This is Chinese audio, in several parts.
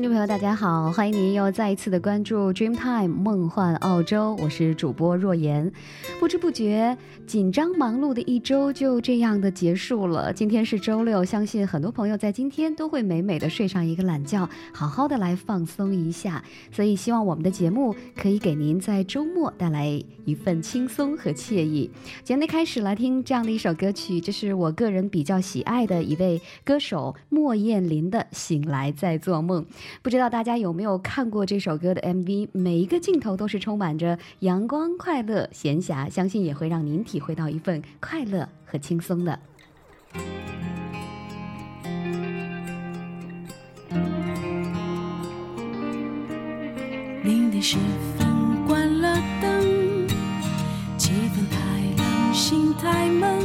听众朋友，大家好，欢迎您又再一次的关注 Dreamtime 梦幻澳洲，我是主播若言。不知不觉，紧张忙碌的一周就这样的结束了。今天是周六，相信很多朋友在今天都会美美的睡上一个懒觉，好好的来放松一下。所以，希望我们的节目可以给您在周末带来一份轻松和惬意。节目开始来听这样的一首歌曲，这是我个人比较喜爱的一位歌手莫艳琳的《醒来再做梦》。不知道大家有没有看过这首歌的 MV？每一个镜头都是充满着阳光、快乐、闲暇，相信也会让您体会到一份快乐和轻松的。零点十分关了灯，气氛太冷，心太闷，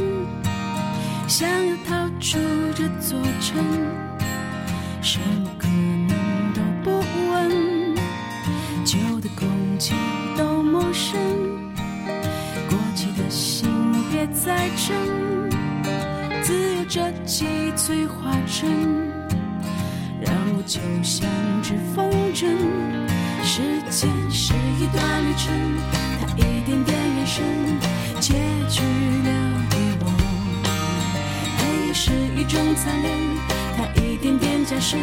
想要逃出这座城，几催化成，让我就像只风筝。时间是一段旅程，它一点点延伸，结局留给我。黑夜是一种残忍，它一点点加深，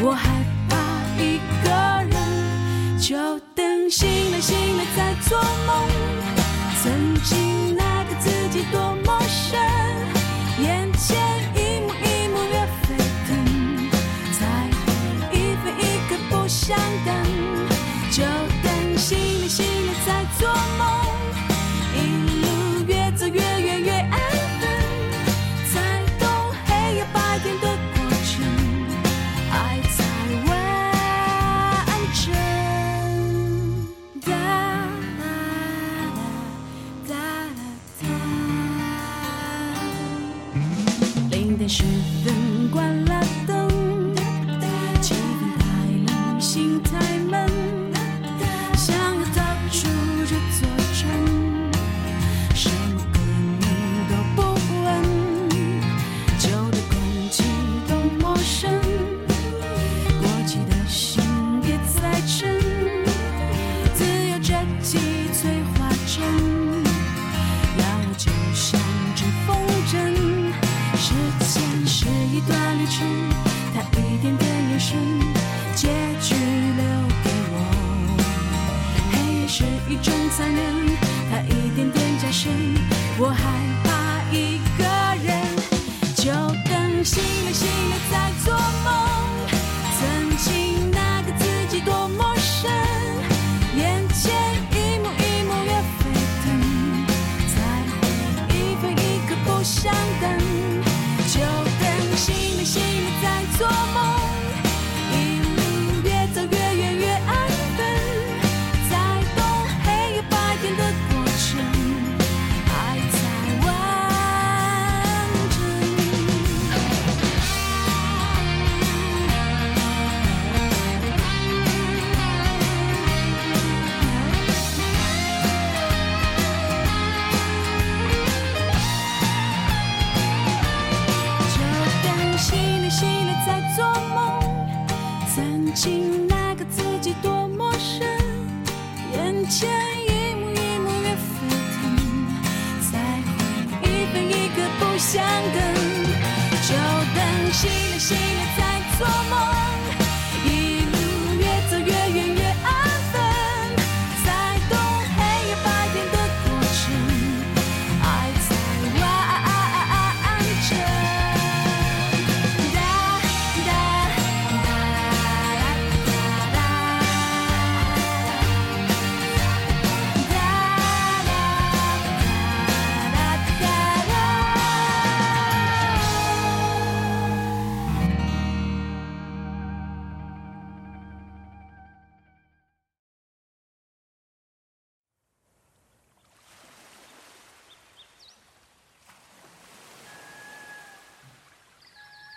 我害怕一个人。就等醒来，醒来再做梦。曾经那个自己多陌生，不想等。就等醒了，醒了再做梦。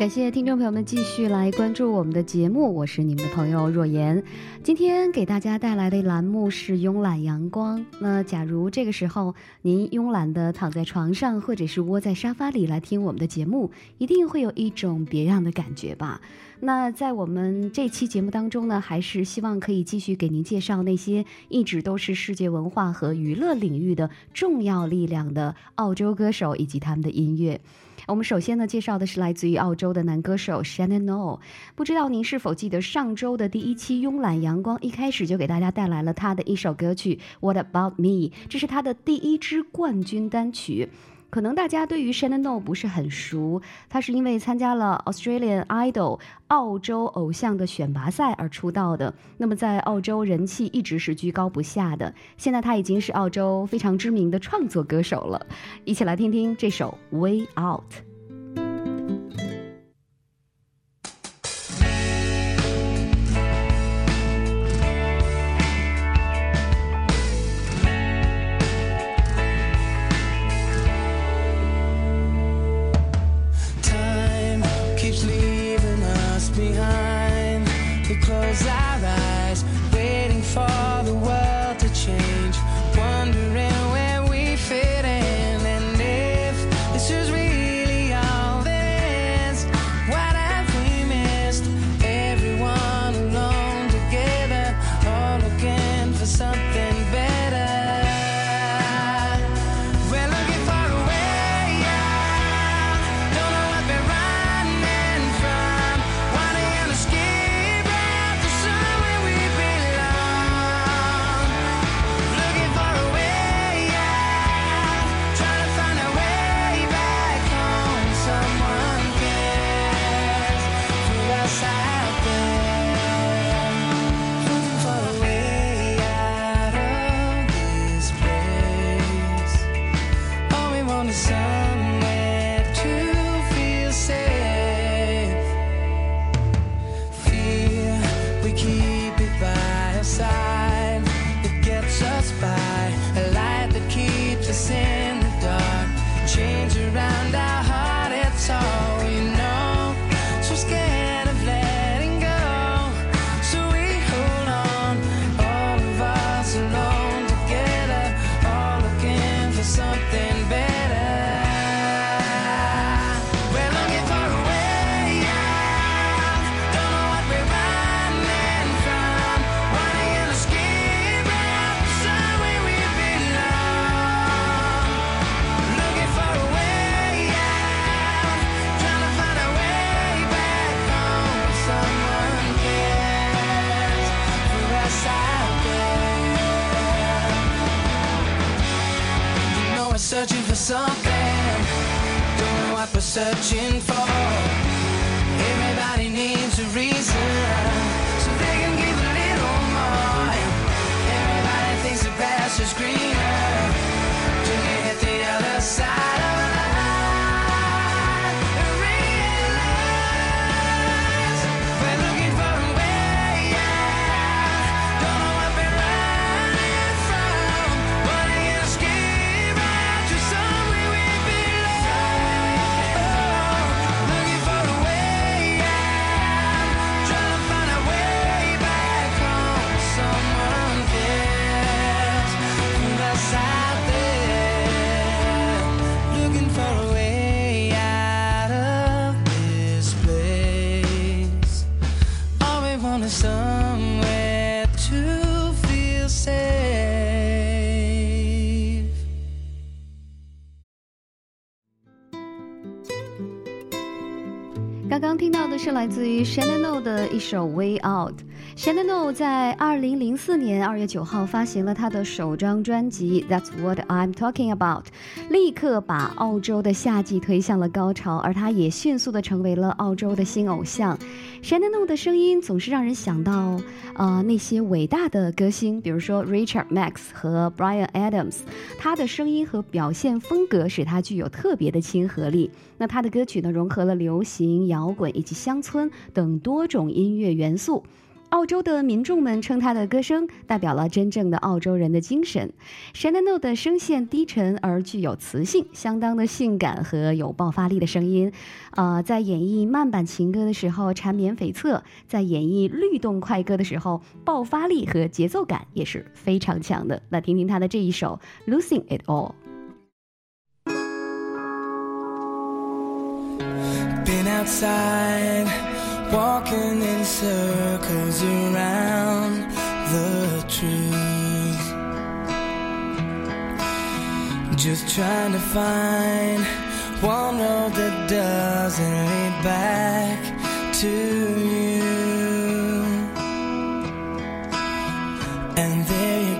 感谢听众朋友们继续来关注我们的节目，我是你们的朋友若言。今天给大家带来的栏目是慵懒阳光。那假如这个时候您慵懒的躺在床上，或者是窝在沙发里来听我们的节目，一定会有一种别样的感觉吧？那在我们这期节目当中呢，还是希望可以继续给您介绍那些一直都是世界文化和娱乐领域的重要力量的澳洲歌手以及他们的音乐。我们首先呢介绍的是来自于澳洲的男歌手 Shannon No。不知道您是否记得上周的第一期慵懒阳光一开始就给大家带来了他的一首歌曲 What About Me？这是他的第一支冠军单曲。可能大家对于 Shannon O 不是很熟，他是因为参加了 Australian Idol 澳洲偶像的选拔赛而出道的。那么在澳洲人气一直是居高不下的。现在他已经是澳洲非常知名的创作歌手了。一起来听听这首 Way Out。Searching 来自于 Shannon O 的一首《Way Out》。Shannon O 在二零零四年二月九号发行了他的首张专辑《That's What I'm Talking About》，立刻把澳洲的夏季推向了高潮，而他也迅速的成为了澳洲的新偶像。Shannon O 的声音总是让人想到，呃，那些伟大的歌星，比如说 Richard Max 和 Brian Adams，他的声音和表现风格使他具有特别的亲和力。那他的歌曲呢，融合了流行、摇滚以及乡村等多种音乐元素。澳洲的民众们称他的歌声代表了真正的澳洲人的精神。Shannon 的声线低沉而具有磁性，相当的性感和有爆发力的声音，呃，在演绎慢板情歌的时候缠绵悱恻，在演绎律动快歌的时候，爆发力和节奏感也是非常强的。那听听他的这一首《Losing It All》。Been outside, walking in circles around the truth. Just trying to find one road that doesn't lead back to you. And there you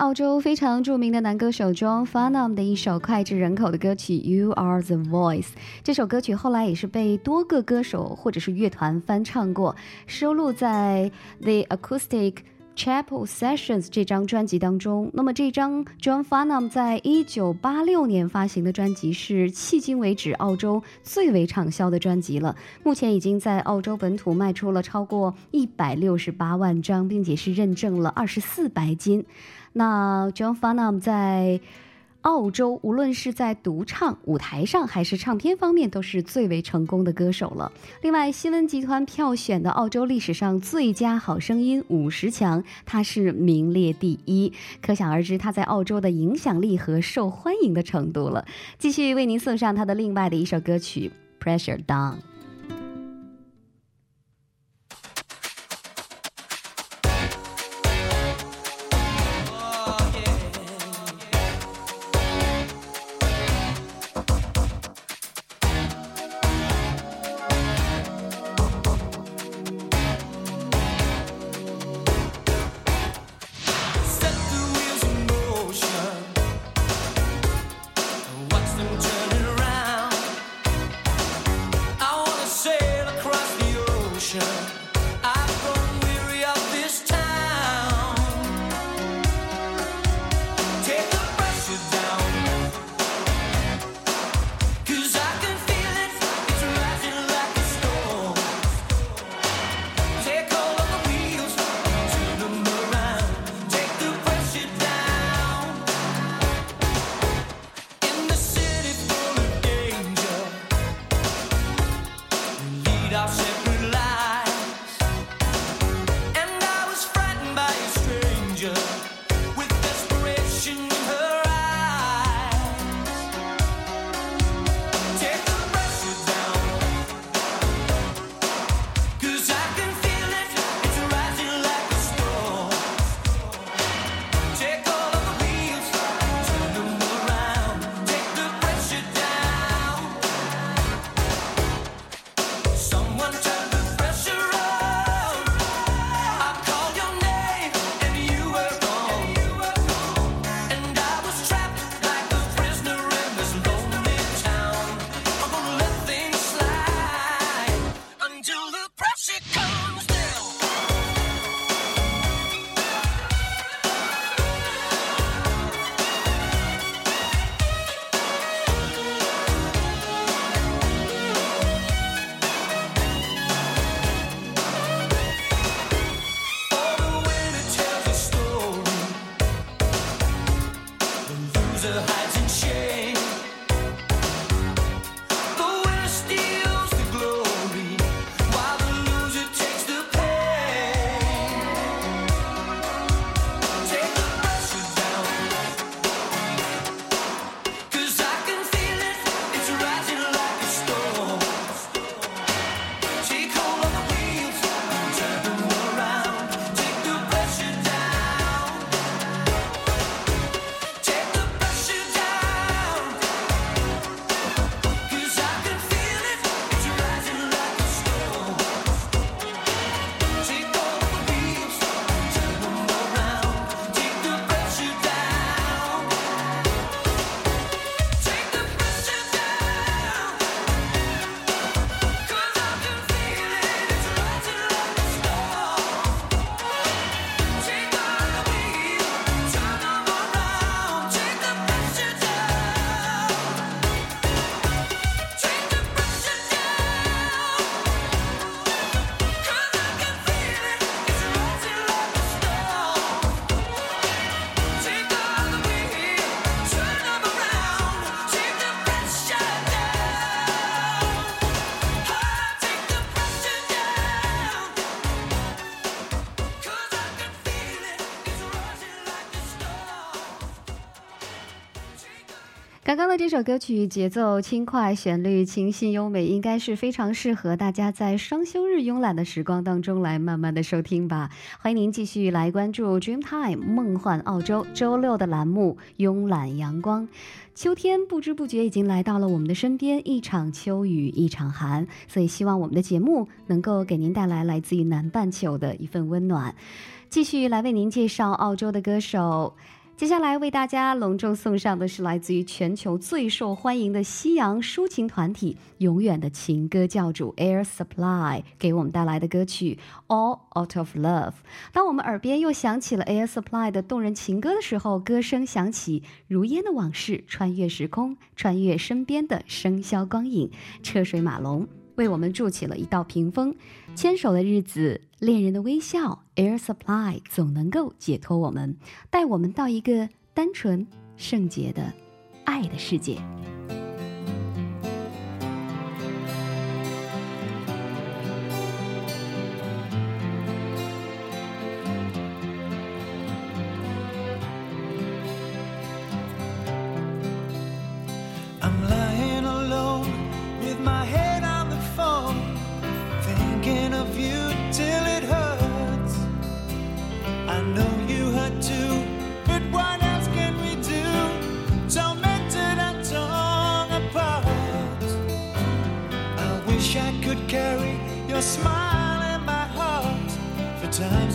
澳洲非常著名的男歌手 John FARNAM 的一首脍炙人口的歌曲《You Are the Voice》。这首歌曲后来也是被多个歌手或者是乐团翻唱过，收录在《The Acoustic》。Chapel Sessions 这张专辑当中，那么这张 John FARNAM 在一九八六年发行的专辑是迄今为止澳洲最为畅销的专辑了，目前已经在澳洲本土卖出了超过一百六十八万张，并且是认证了二十四白金。那 John Farnham 在澳洲，无论是在独唱、舞台上还是唱片方面，都是最为成功的歌手了。另外，新闻集团票选的澳洲历史上最佳好声音五十强，他是名列第一，可想而知他在澳洲的影响力和受欢迎的程度了。继续为您送上他的另外的一首歌曲《Pressure Down》。刚刚的这首歌曲节奏轻快，旋律清新优美，应该是非常适合大家在双休日慵懒的时光当中来慢慢的收听吧。欢迎您继续来关注 Dreamtime 梦幻澳洲周六的栏目《慵懒阳光》。秋天不知不觉已经来到了我们的身边，一场秋雨一场寒，所以希望我们的节目能够给您带来来自于南半球的一份温暖。继续来为您介绍澳洲的歌手。接下来为大家隆重送上的是来自于全球最受欢迎的西洋抒情团体——永远的情歌教主 Air Supply 给我们带来的歌曲《All Out of Love》。当我们耳边又响起了 Air Supply 的动人情歌的时候，歌声响起，如烟的往事穿越时空，穿越身边的笙箫光影，车水马龙。为我们筑起了一道屏风，牵手的日子，恋人的微笑，Air Supply 总能够解脱我们，带我们到一个单纯、圣洁的爱的世界。time.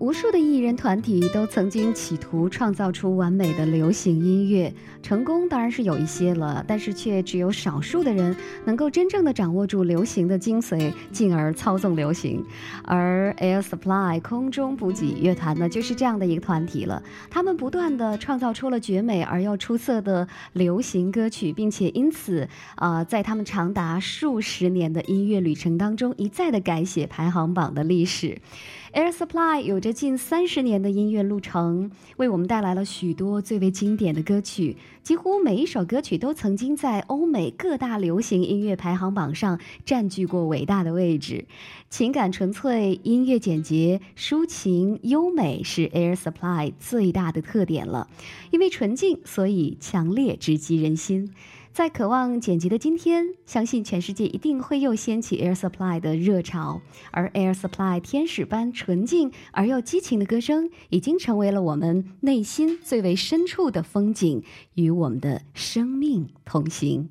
无数的艺人团体都曾经企图创造出完美的流行音乐，成功当然是有一些了，但是却只有少数的人能够真正的掌握住流行的精髓，进而操纵流行。而 Air Supply 空中补给乐团呢，就是这样的一个团体了。他们不断的创造出了绝美而又出色的流行歌曲，并且因此，啊、在他们长达数十年的音乐旅程当中，一再的改写排行榜的历史。Air Supply 有着近三十年的音乐路程，为我们带来了许多最为经典的歌曲。几乎每一首歌曲都曾经在欧美各大流行音乐排行榜上占据过伟大的位置。情感纯粹、音乐简洁、抒情优美是 Air Supply 最大的特点了。因为纯净，所以强烈直击人心。在渴望剪辑的今天，相信全世界一定会又掀起 Air Supply 的热潮，而 Air Supply 天使般纯净而又激情的歌声，已经成为了我们内心最为深处的风景，与我们的生命同行。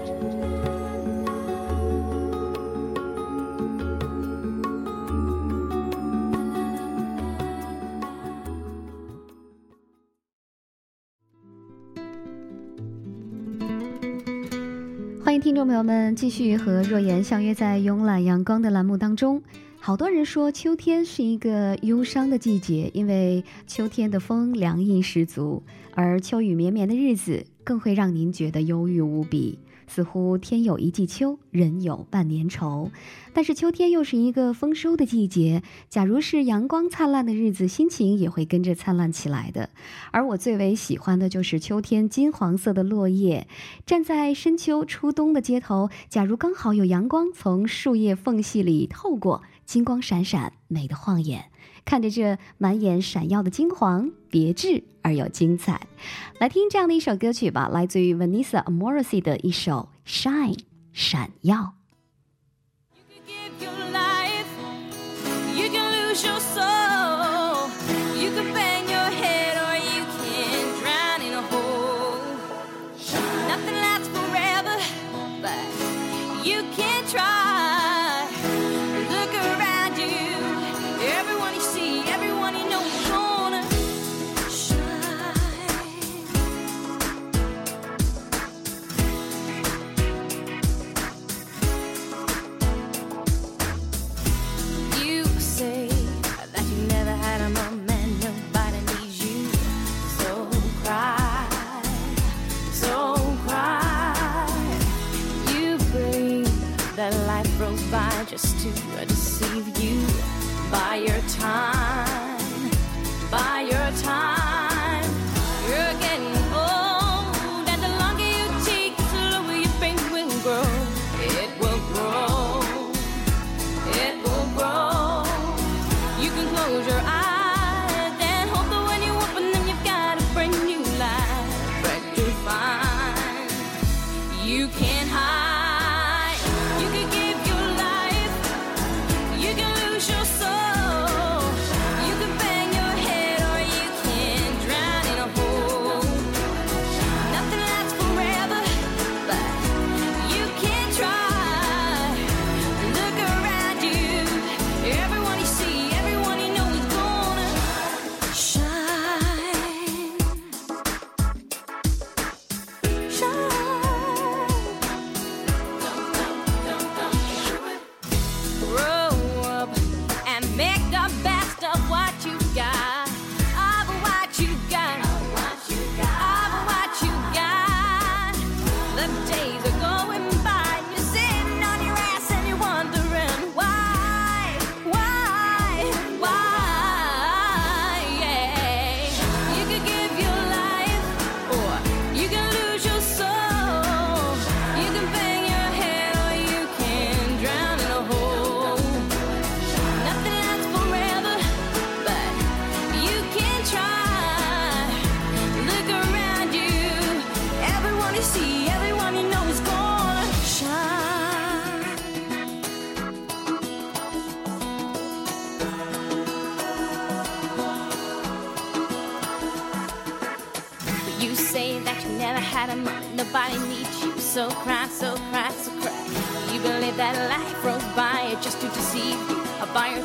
欢迎听众朋友们继续和若言相约在慵懒阳光的栏目当中。好多人说秋天是一个忧伤的季节，因为秋天的风凉意十足，而秋雨绵绵的日子更会让您觉得忧郁无比。似乎天有一季秋，人有半年愁。但是秋天又是一个丰收的季节，假如是阳光灿烂的日子，心情也会跟着灿烂起来的。而我最为喜欢的就是秋天金黄色的落叶。站在深秋初冬的街头，假如刚好有阳光从树叶缝隙里透过，金光闪闪，美得晃眼。看着这满眼闪耀的金黄，别致而又精彩。来听这样的一首歌曲吧，来自于 Vanessa Morrissey 的一首《Shine》闪耀。You can give your life, you can lose your soul. Just to deceive you. By your time,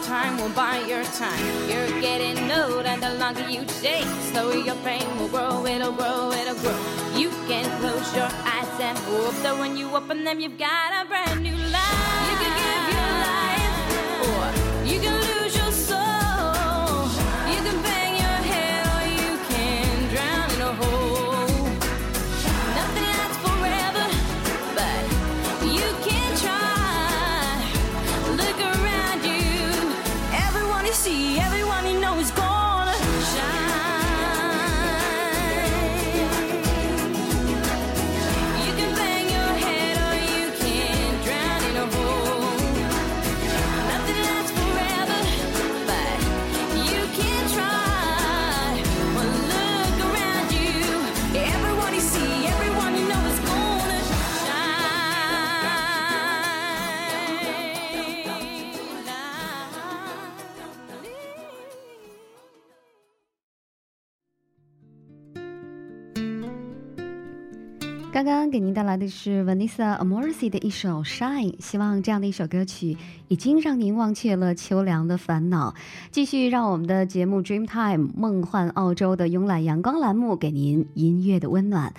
Time, will buy your time. You're getting old, and the longer you the slower your pain will grow. It'll grow, it'll grow. You can close your eyes and hope that when you open them, you've got a brand new 刚刚给您带来的是 Vanessa Amorsi 的一首《Shine》，希望这样的一首歌曲已经让您忘却了秋凉的烦恼。继续让我们的节目 Dreamtime 梦幻澳洲的慵懒阳光栏目给您音乐的温暖。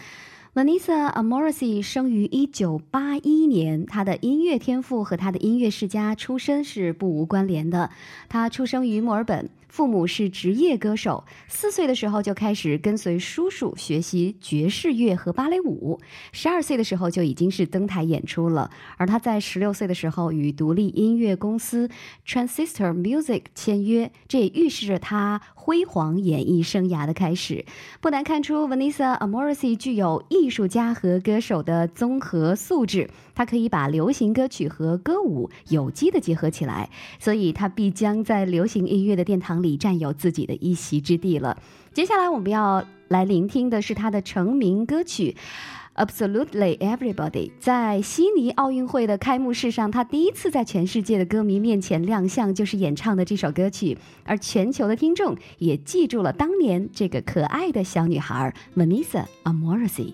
Vanessa Amorsi 生于一九八一年，她的音乐天赋和她的音乐世家出身是不无关联的。她出生于墨尔本。父母是职业歌手，四岁的时候就开始跟随叔叔学习爵士乐和芭蕾舞，十二岁的时候就已经是登台演出了。而他在十六岁的时候与独立音乐公司 Transistor Music 签约，这也预示着他辉煌演艺生涯的开始。不难看出，Vanessa Amorsi 具有艺术家和歌手的综合素质，她可以把流行歌曲和歌舞有机的结合起来，所以她必将在流行音乐的殿堂。里占有自己的一席之地了。接下来我们要来聆听的是他的成名歌曲《Absolutely Everybody》。在悉尼奥运会的开幕式上，他第一次在全世界的歌迷面前亮相，就是演唱的这首歌曲。而全球的听众也记住了当年这个可爱的小女孩 Vanessa Amorsi。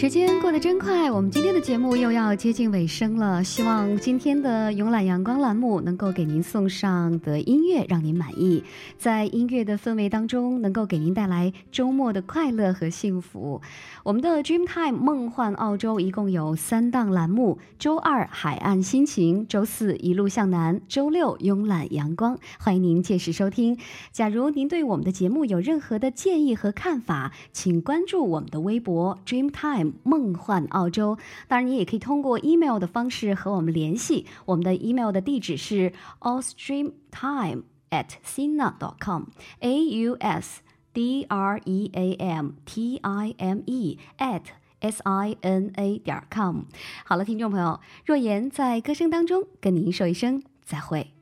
时间过得真快，我们今天的节目又要接近尾声了。希望今天的慵懒阳光栏目能够给您送上的音乐让您满意，在音乐的氛围当中，能够给您带来周末的快乐和幸福。我们的 Dreamtime 梦幻澳洲一共有三档栏目：周二海岸心情，周四一路向南，周六慵懒阳光。欢迎您届时收听。假如您对我们的节目有任何的建议和看法，请关注我们的微博 Dreamtime 梦幻澳洲。当然，你也可以通过 email 的方式和我们联系。我们的 email 的地址是 ausdreamtime at sina dot com，a u s d r e a m t i m e at s i n a 点 com。好了，听众朋友，若言在歌声当中跟您说一声再会。